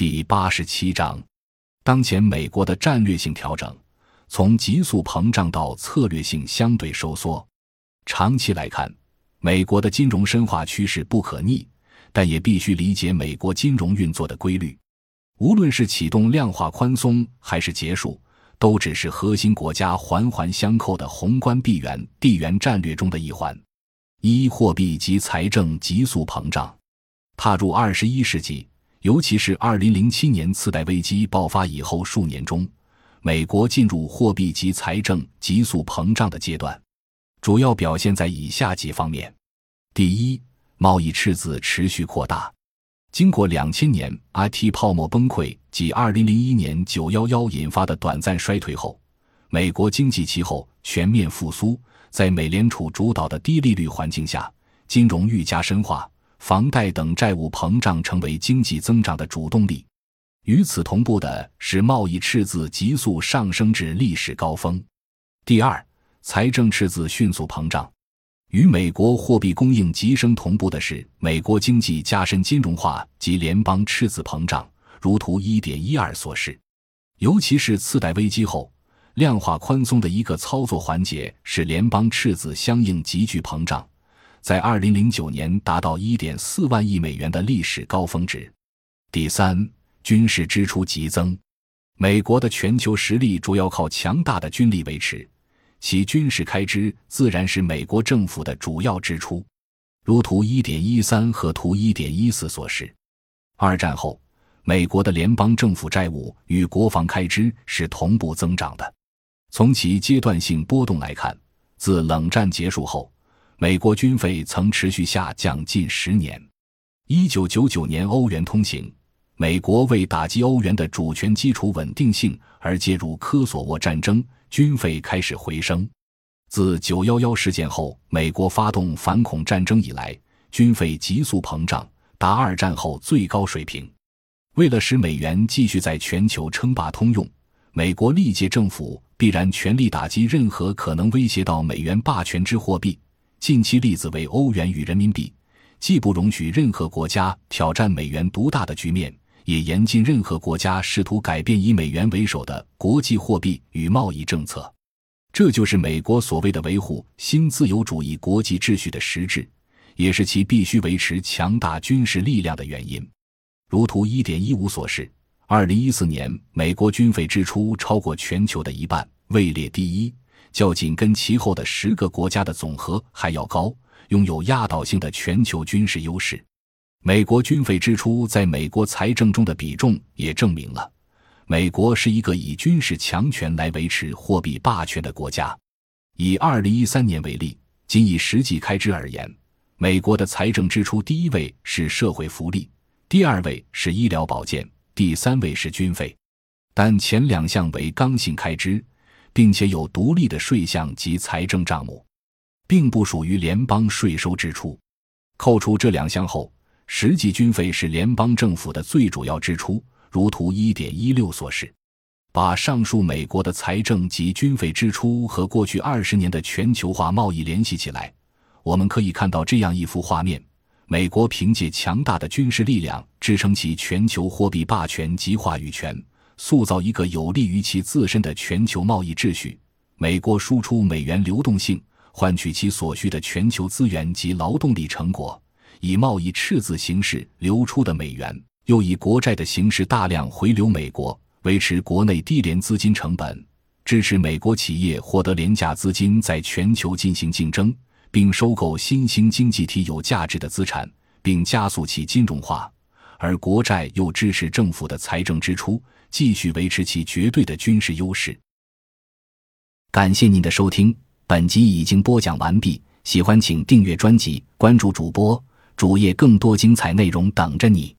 第八十七章，当前美国的战略性调整，从急速膨胀到策略性相对收缩。长期来看，美国的金融深化趋势不可逆，但也必须理解美国金融运作的规律。无论是启动量化宽松还是结束，都只是核心国家环环相扣的宏观闭源地缘战略中的一环。一、货币及财政急速膨胀，踏入二十一世纪。尤其是二零零七年次贷危机爆发以后数年中，美国进入货币及财政急速膨胀的阶段，主要表现在以下几方面：第一，贸易赤字持续扩大。经过两千年 IT 泡沫崩溃及二零零一年九幺幺引发的短暂衰退后，美国经济其后全面复苏。在美联储主导的低利率环境下，金融愈加深化。房贷等债务膨胀成为经济增长的主动力，与此同步的是贸易赤字急速上升至历史高峰。第二，财政赤字迅速膨胀，与美国货币供应急升同步的是美国经济加深金融化及联邦赤字膨胀，如图一点一二所示。尤其是次贷危机后，量化宽松的一个操作环节是联邦赤字相应急剧膨胀。在二零零九年达到一点四万亿美元的历史高峰值。第三，军事支出急增。美国的全球实力主要靠强大的军力维持，其军事开支自然是美国政府的主要支出。如图一点一三和图一点一四所示。二战后，美国的联邦政府债务与国防开支是同步增长的。从其阶段性波动来看，自冷战结束后。美国军费曾持续下降近十年。一九九九年欧元通行，美国为打击欧元的主权基础稳定性而介入科索沃战争，军费开始回升。自九幺幺事件后，美国发动反恐战争以来，军费急速膨胀，达二战后最高水平。为了使美元继续在全球称霸通用，美国历届政府必然全力打击任何可能威胁到美元霸权之货币。近期例子为欧元与人民币，既不容许任何国家挑战美元独大的局面，也严禁任何国家试图改变以美元为首的国际货币与贸易政策。这就是美国所谓的维护新自由主义国际秩序的实质，也是其必须维持强大军事力量的原因。如图一点一五所示，二零一四年美国军费支出超过全球的一半，位列第一。较紧跟其后的十个国家的总和还要高，拥有压倒性的全球军事优势。美国军费支出在美国财政中的比重也证明了，美国是一个以军事强权来维持货币霸权的国家。以二零一三年为例，仅以实际开支而言，美国的财政支出第一位是社会福利，第二位是医疗保健，第三位是军费，但前两项为刚性开支。并且有独立的税项及财政账目，并不属于联邦税收支出。扣除这两项后，实际军费是联邦政府的最主要支出。如图一点一六所示，把上述美国的财政及军费支出和过去二十年的全球化贸易联系起来，我们可以看到这样一幅画面：美国凭借强大的军事力量支撑起全球货币霸权及话语权。塑造一个有利于其自身的全球贸易秩序。美国输出美元流动性，换取其所需的全球资源及劳动力成果，以贸易赤字形式流出的美元，又以国债的形式大量回流美国，维持国内低廉资金成本，支持美国企业获得廉价资金在全球进行竞争，并收购新兴经济体有价值的资产，并加速其金融化。而国债又支持政府的财政支出。继续维持其绝对的军事优势。感谢您的收听，本集已经播讲完毕。喜欢请订阅专辑，关注主播主页，更多精彩内容等着你。